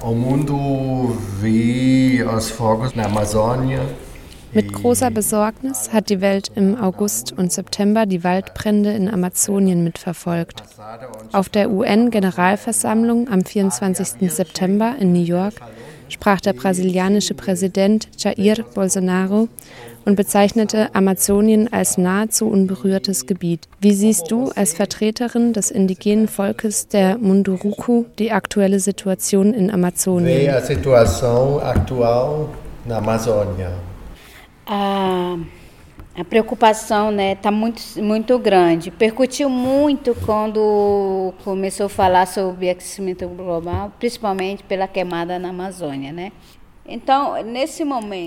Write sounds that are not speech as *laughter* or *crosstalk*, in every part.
O mundo vê os fogos na Amazônia mit großer Besorgnis hat die Welt im August und September die Waldbrände in Amazonien mitverfolgt. Auf der UN-Generalversammlung am 24. September in New York sprach der brasilianische Präsident Jair Bolsonaro und bezeichnete Amazonien als nahezu unberührtes Gebiet. Wie siehst du als Vertreterin des indigenen Volkes der Munduruku die aktuelle Situation in Amazonien? a situação actual na Amazônia. a, a preocupação né está muito muito grande percutiu muito quando começou a falar sobre aquecimento global principalmente pela queimada na Amazônia né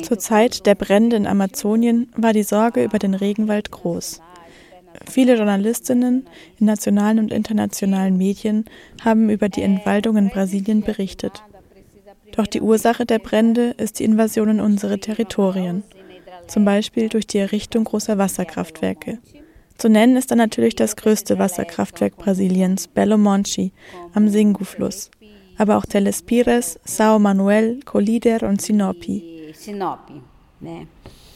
Zur Zeit der Brände in Amazonien war die Sorge über den Regenwald groß. Viele Journalistinnen in nationalen und internationalen Medien haben über die Entwaldung in Brasilien berichtet. Doch die Ursache der Brände ist die Invasion in unsere Territorien zum Beispiel durch die Errichtung großer Wasserkraftwerke. Zu nennen ist dann natürlich das größte Wasserkraftwerk Brasiliens, Belo Monte, am Singu-Fluss, aber auch Telespires, São Manuel, Colíder und Sinopi. Sinop, né?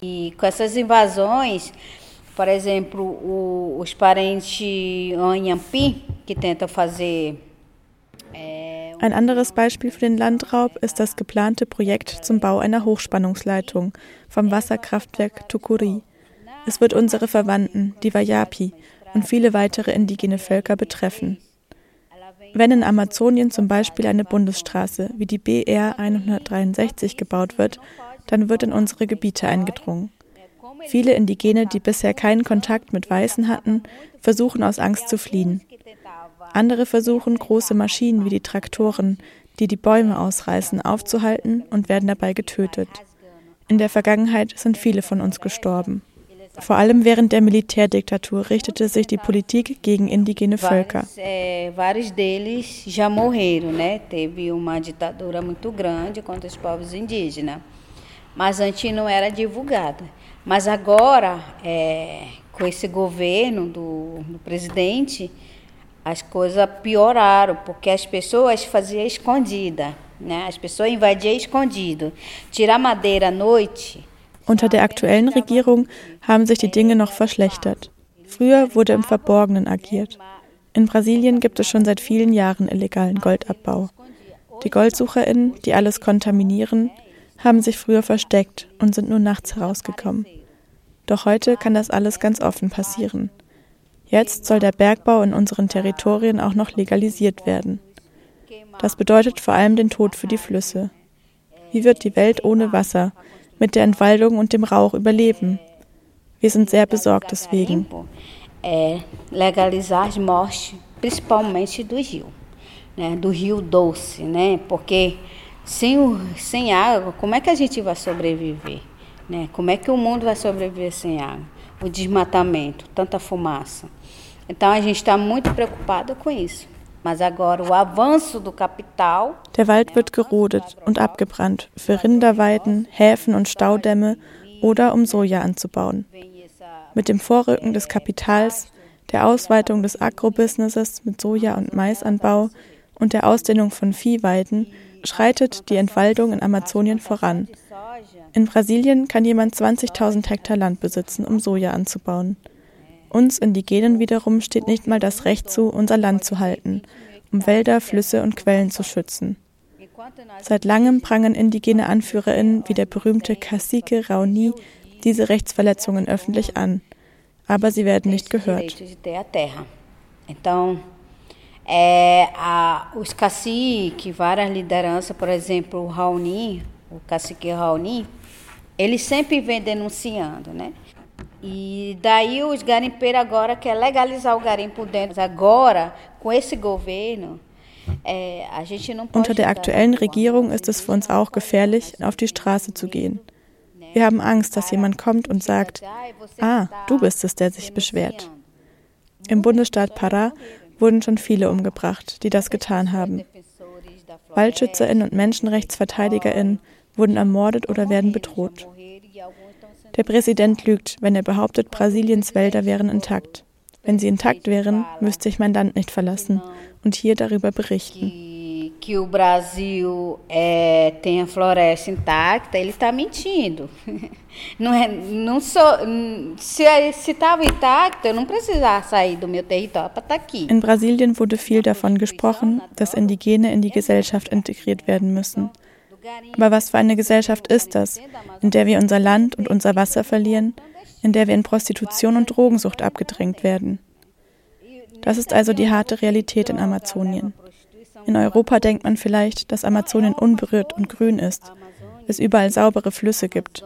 E com essas invasões, por exemplo, o, os parentes Anhampi, que tentam fazer Ein anderes Beispiel für den Landraub ist das geplante Projekt zum Bau einer Hochspannungsleitung vom Wasserkraftwerk Tucuri. Es wird unsere Verwandten, die Wayapi, und viele weitere indigene Völker betreffen. Wenn in Amazonien zum Beispiel eine Bundesstraße wie die BR 163 gebaut wird, dann wird in unsere Gebiete eingedrungen. Viele Indigene, die bisher keinen Kontakt mit Weißen hatten, versuchen aus Angst zu fliehen. Andere versuchen, große Maschinen wie die Traktoren, die die Bäume ausreißen, aufzuhalten und werden dabei getötet. In der Vergangenheit sind viele von uns gestorben. Vor allem während der Militärdiktatur richtete sich die Politik gegen indigene Völker. Mas antes não era divulgada. Mas agora, é, com esse governo do, do presidente, as coisas pioraram, porque as pessoas faziam escondida, né? As pessoas invadiam escondido. Tirar madeira à noite. Unter der aktuellen Regierung haben sich die Dinge noch verschlechtert. Früher wurde im Verborgenen agiert. In Brasilien gibt es schon seit vielen Jahren illegalen Goldabbau. Die GoldsucherInnen, die alles kontaminieren, haben sich früher versteckt und sind nur nachts herausgekommen. Doch heute kann das alles ganz offen passieren. Jetzt soll der Bergbau in unseren Territorien auch noch legalisiert werden. Das bedeutet vor allem den Tod für die Flüsse. Wie wird die Welt ohne Wasser, mit der Entwaldung und dem Rauch überleben? Wir sind sehr besorgt deswegen. Legalizar as mortes, principalmente do rio, né? rio doce, né? porque sem, o, sem água, como é que a gente vai sobreviver? Como é que o mundo vai sobreviver sem água? O desmatamento, tanta fumaça. Então a gente está muito preocupado com isso. Mas agora o avanço do capital. Der Wald wird gerodet und abgebrannt für Rinderweiden, Häfen und Staudämme oder um Soja anzubauen. Mit dem Vorrücken des Kapitals, der Ausweitung des Agrobusinesses mit Soja- und Maisanbau und der Ausdehnung von Viehweiden schreitet die Entwaldung in Amazonien voran. In Brasilien kann jemand 20.000 Hektar Land besitzen, um Soja anzubauen. Uns Indigenen wiederum steht nicht mal das Recht zu, unser Land zu halten, um Wälder, Flüsse und Quellen zu schützen. Seit langem prangen indigene AnführerInnen wie der berühmte Cacique Raoni diese Rechtsverletzungen öffentlich an. Aber sie werden nicht gehört. Os caciques, várias lideranças, por exemplo, Raoni, o cacique Raoni, ele sempre vem denunciando, né? E daí os garimpeiros agora querem legalizar o garimpo dentro. Agora, com esse governo, Unter der aktuellen Regierung ist es für uns auch gefährlich, auf die Straße zu gehen. Wir haben Angst, dass jemand kommt und sagt, ah, du bist es, der sich beschwert. Im Bundesstaat Pará wurden schon viele umgebracht, die das getan haben. WaldschützerInnen und MenschenrechtsverteidigerInnen wurden ermordet oder werden bedroht. Der Präsident lügt, wenn er behauptet, Brasiliens Wälder wären intakt. Wenn sie intakt wären, müsste ich mein Land nicht verlassen und hier darüber berichten. que o Brasil é, tem a floresta intacta, ele está mentindo. *laughs* Não é, não sou, se estava intacto, eu não precisava sair do meu território para estar aqui. In Brasilien wurde viel davon gesprochen, dass Indigene in die Gesellschaft integriert werden müssen. Aber was für eine Gesellschaft ist das, in der wir unser Land und unser Wasser verlieren, in der wir in Prostitution und Drogensucht abgedrängt werden? Das ist also die harte Realität in Amazonien. In Europa denkt man vielleicht, dass Amazonien unberührt und grün ist, es überall saubere Flüsse gibt.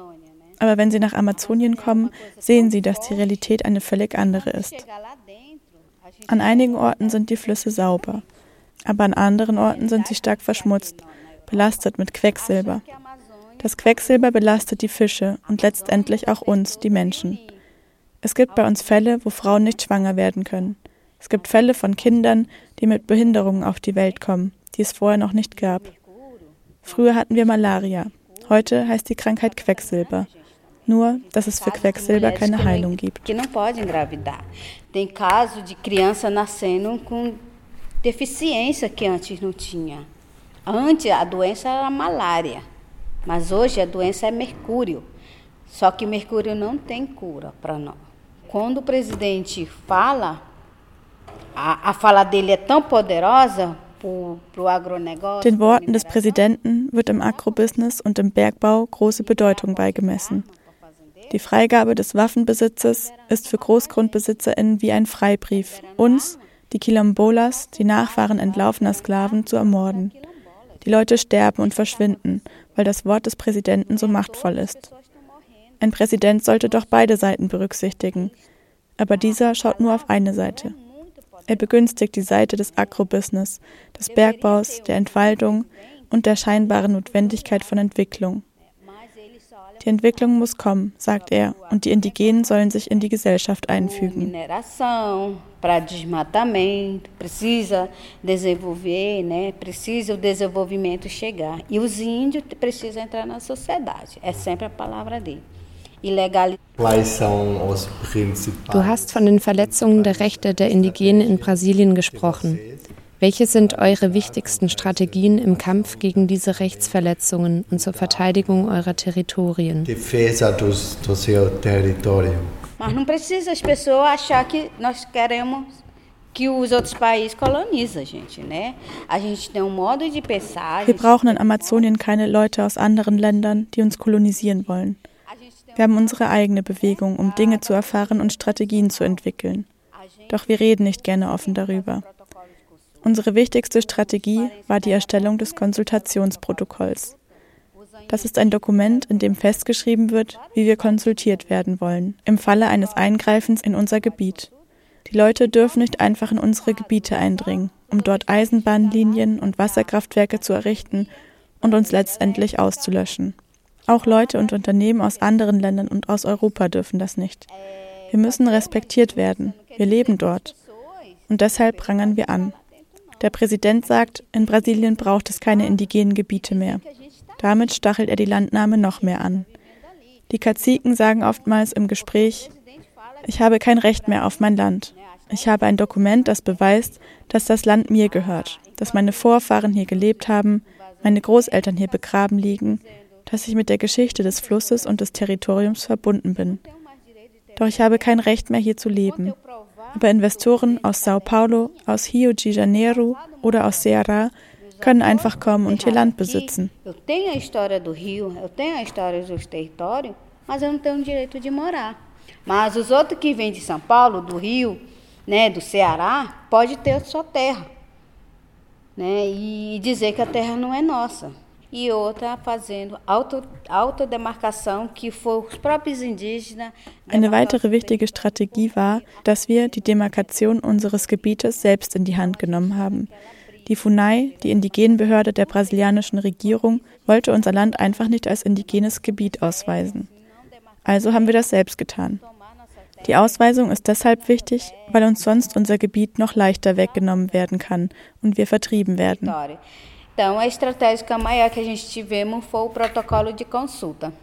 Aber wenn Sie nach Amazonien kommen, sehen Sie, dass die Realität eine völlig andere ist. An einigen Orten sind die Flüsse sauber, aber an anderen Orten sind sie stark verschmutzt, belastet mit Quecksilber. Das Quecksilber belastet die Fische und letztendlich auch uns, die Menschen. Es gibt bei uns Fälle, wo Frauen nicht schwanger werden können. Es gibt Fälle von Kindern, die mit Behinderungen auf die Welt kommen, die es vorher noch nicht gab. Früher hatten wir Malaria. Heute heißt die Krankheit Quecksilber. Nur, dass es für Quecksilber keine Heilung gibt. Tem caso de criança nascendo com deficiência que antes não tinha. Antes a doença era malária, mas hoje a doença é mercúrio. Só que mercúrio não tem cura para nós. Quando o presidente fala, a, a fala dele é tão poderosa Den Worten des Präsidenten wird im Agrobusiness und im Bergbau große Bedeutung beigemessen. Die Freigabe des Waffenbesitzes ist für GroßgrundbesitzerInnen wie ein Freibrief, uns, die Quilombolas, die Nachfahren entlaufener Sklaven, zu ermorden. Die Leute sterben und verschwinden, weil das Wort des Präsidenten so machtvoll ist. Ein Präsident sollte doch beide Seiten berücksichtigen, aber dieser schaut nur auf eine Seite. Er begünstigt die Seite des Agrobusiness, des Bergbaus, der Entwaldung und der scheinbaren Notwendigkeit von Entwicklung. Die Entwicklung muss kommen, sagt er, und die Indigenen sollen sich in die Gesellschaft einfügen. Para desmatamento, precisa desenvolver, né? Precisa o desenvolvimento chegar. E os índios precisam entrar na sociedade. É sempre a palavra dele. Du hast von den Verletzungen der Rechte der Indigenen in Brasilien gesprochen. Welche sind eure wichtigsten Strategien im Kampf gegen diese Rechtsverletzungen und zur Verteidigung eurer Territorien? Defesa dos, do seu território. Mas não precisa as pessoas achar que nós queremos. Wir brauchen in Amazonien keine Leute aus anderen Ländern, die uns kolonisieren wollen. Wir haben unsere eigene Bewegung, um Dinge zu erfahren und Strategien zu entwickeln. Doch wir reden nicht gerne offen darüber. Unsere wichtigste Strategie war die Erstellung des Konsultationsprotokolls. Das ist ein Dokument, in dem festgeschrieben wird, wie wir konsultiert werden wollen, im Falle eines Eingreifens in unser Gebiet. Die Leute dürfen nicht einfach in unsere Gebiete eindringen, um dort Eisenbahnlinien und Wasserkraftwerke zu errichten und uns letztendlich auszulöschen. Auch Leute und Unternehmen aus anderen Ländern und aus Europa dürfen das nicht. Wir müssen respektiert werden. Wir leben dort. Und deshalb prangern wir an. Der Präsident sagt, in Brasilien braucht es keine indigenen Gebiete mehr. Damit stachelt er die Landnahme noch mehr an. Die Kaziken sagen oftmals im Gespräch, ich habe kein Recht mehr auf mein Land. Ich habe ein Dokument, das beweist, dass das Land mir gehört, dass meine Vorfahren hier gelebt haben, meine Großeltern hier begraben liegen dass ich mit der Geschichte des Flusses und des Territoriums verbunden bin. Doch ich habe kein Recht mehr hier zu leben. Aber Investoren aus Sao Paulo, aus Rio de Janeiro oder aus Ceará können einfach kommen und hier Land besitzen. Eu tenho a história do Rio, eu tenho a história dos territórios, mas eu não tenho o direito de morar. Mas os outros que vêm de São Paulo, do Rio, né, do Ceará, pode ter sua terra, né, e dizer que a terra não é nossa. E outra fazendo auto, autodemarcação, que foi os próprios indígenas. Eine weitere wichtige Strategie war, dass wir die Demarkation unseres Gebietes selbst in die Hand genommen haben. Die FUNAI, die Indigenenbehörde der brasilianischen Regierung, wollte unser Land einfach nicht als indigenes Gebiet ausweisen. Also haben wir das selbst getan. Die Ausweisung ist deshalb wichtig, weil uns sonst unser Gebiet noch leichter weggenommen werden kann und wir vertrieben werden. Então, a estratégia maior que a gente tivemos foi o protocolo de consulta.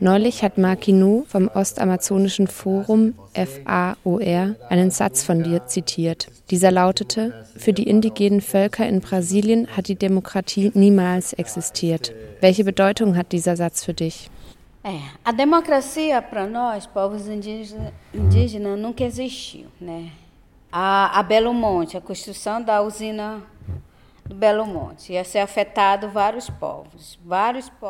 Neulich hat Makinu vom Ostamazonischen Forum FAOR einen Satz von dir zitiert. Dieser lautete, für die indigenen Völker in Brasilien hat die Demokratie niemals existiert. Welche Bedeutung hat dieser Satz für dich? É, a democracia para nós, povos indígenas, indígenas, nunca existiu, né? A, a Belo Monte, a construção da usina.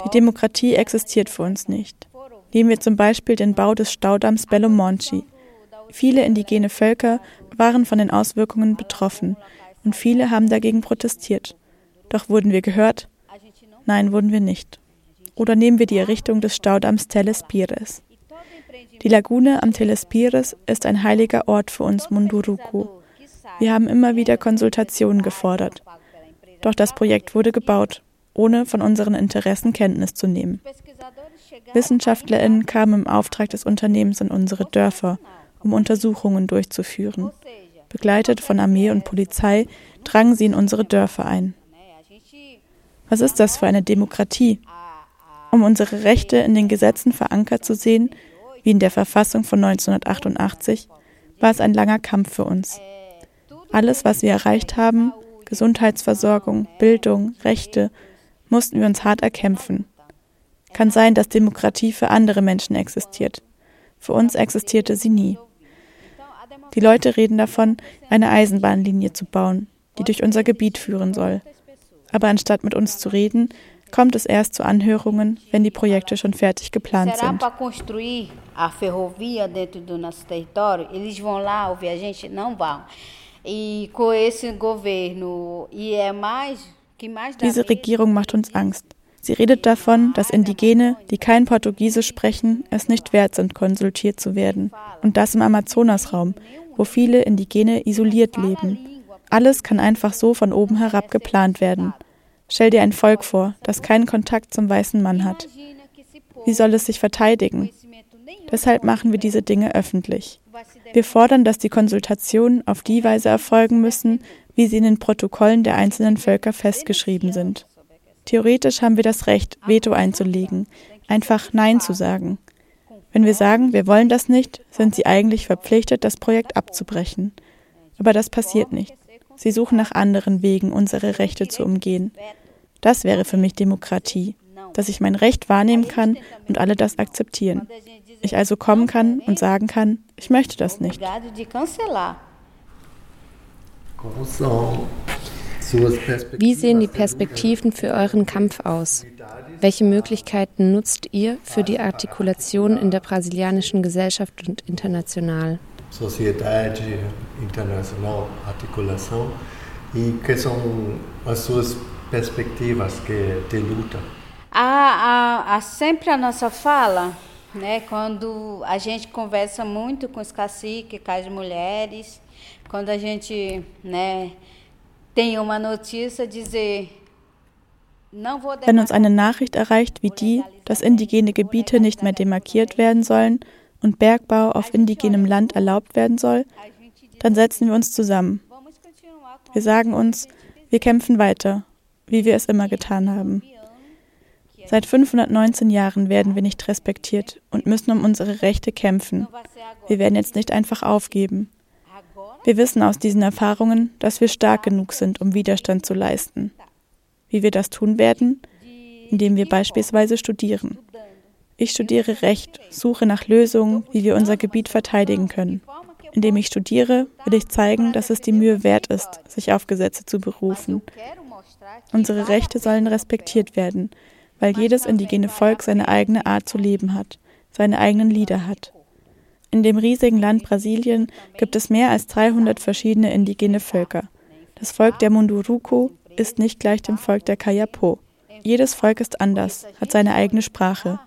Die Demokratie existiert für uns nicht. Nehmen wir zum Beispiel den Bau des Staudamms Belo Monte. Viele indigene Völker waren von den Auswirkungen betroffen und viele haben dagegen protestiert. Doch wurden wir gehört? Nein, wurden wir nicht. Oder nehmen wir die Errichtung des Staudamms Telespires. Die Lagune am Telespires ist ein heiliger Ort für uns Munduruku. Wir haben immer wieder Konsultationen gefordert. Doch das Projekt wurde gebaut, ohne von unseren Interessen Kenntnis zu nehmen. WissenschaftlerInnen kamen im Auftrag des Unternehmens in unsere Dörfer, um Untersuchungen durchzuführen. Begleitet von Armee und Polizei drangen sie in unsere Dörfer ein. Was ist das für eine Demokratie? um unsere Rechte in den Gesetzen verankert zu sehen, wie in der Verfassung von 1988, war es ein langer Kampf für uns. Alles, was wir erreicht haben, Gesundheitsversorgung, Bildung, Rechte, mussten wir uns hart erkämpfen. Kann sein, dass Demokratie für andere Menschen existiert. Für uns existierte sie nie. Die Leute reden davon, eine Eisenbahnlinie zu bauen, die durch unser Gebiet führen soll. Aber anstatt mit uns zu reden, kommt es erst zu Anhörungen, wenn die Projekte schon fertig geplant sind. Diese Regierung macht uns Angst. Sie redet davon, dass Indigene, die kein Portugiesisch sprechen, es nicht wert sind, konsultiert zu werden. Und das im Amazonasraum, wo viele Indigene isoliert leben. Alles kann einfach so von oben herab geplant werden. Stell dir ein Volk vor, das keinen Kontakt zum weißen Mann hat. Wie soll es sich verteidigen? Deshalb machen wir diese Dinge öffentlich. Wir fordern, dass die Konsultationen auf die Weise erfolgen müssen, wie sie in den Protokollen der einzelnen Völker festgeschrieben sind. Theoretisch haben wir das Recht, Veto einzulegen, einfach Nein zu sagen. Wenn wir sagen, wir wollen das nicht, sind sie eigentlich verpflichtet, das Projekt abzubrechen. Aber das passiert nicht. Sie suchen nach anderen Wegen, unsere Rechte zu umgehen. Das wäre für mich Demokratie, dass ich mein Recht wahrnehmen kann und alle das akzeptieren. Ich also kommen kann und sagen kann, ich möchte das nicht. Wie sehen die Perspektiven für euren Kampf aus? Welche Möglichkeiten nutzt ihr für die Artikulation in der brasilianischen Gesellschaft und international? Sociedade internacional, articulação, e quais são as suas perspectivas que de luta? Há, há, há sempre a nossa fala, né? Quando a gente conversa muito com os caciques, com as mulheres, quando a gente, né, tem uma notícia dizer Wenn uns eine Nachricht erreicht wie die, dass indigene Gebiete nicht mehr demarkiert werden sollen und Bergbau auf indigenem Land erlaubt werden soll, dann setzen wir uns zusammen. Wir sagen uns, wir kämpfen weiter, wie wir es immer getan haben. Seit 519 Jahren werden wir nicht respektiert und müssen um unsere Rechte kämpfen. Wir werden jetzt nicht einfach aufgeben. Wir wissen aus diesen Erfahrungen, dass wir stark genug sind, um Widerstand zu leisten. Wie wir das tun werden? Indem wir beispielsweise studieren. Ich studiere Recht, suche nach Lösungen, wie wir unser Gebiet verteidigen können. Indem ich studiere, will ich zeigen, dass es die Mühe wert ist, sich auf Gesetze zu berufen. Unsere Rechte sollen respektiert werden, weil jedes indigene Volk seine eigene Art zu leben hat, seine eigenen Lieder hat. In dem riesigen Land Brasilien gibt es mehr als 300 verschiedene indigene Völker. Das Volk der Munduruku ist nicht gleich dem Volk der Kayapo. Jedes Volk ist anders, hat seine eigene Sprache,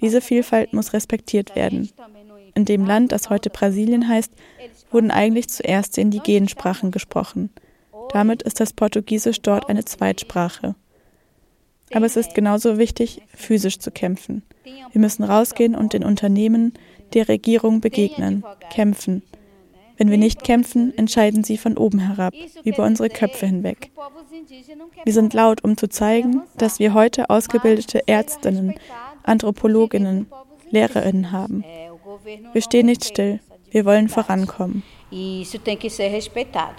diese Vielfalt muss respektiert werden. In dem Land, das heute Brasilien heißt, wurden eigentlich zuerst die indigenen Sprachen gesprochen. Damit ist das Portugiesisch dort eine Zweitsprache. Aber es ist genauso wichtig, physisch zu kämpfen. Wir müssen rausgehen und den Unternehmen, der Regierung begegnen, kämpfen. Wenn wir nicht kämpfen, entscheiden sie von oben herab, über unsere Köpfe hinweg. Wir sind laut, um zu zeigen, dass wir heute ausgebildete Ärztinnen, Anthropologinnen, Lehrerinnen haben. Wir stehen nicht still, wir wollen vorankommen. Isso tem que ser respeitado.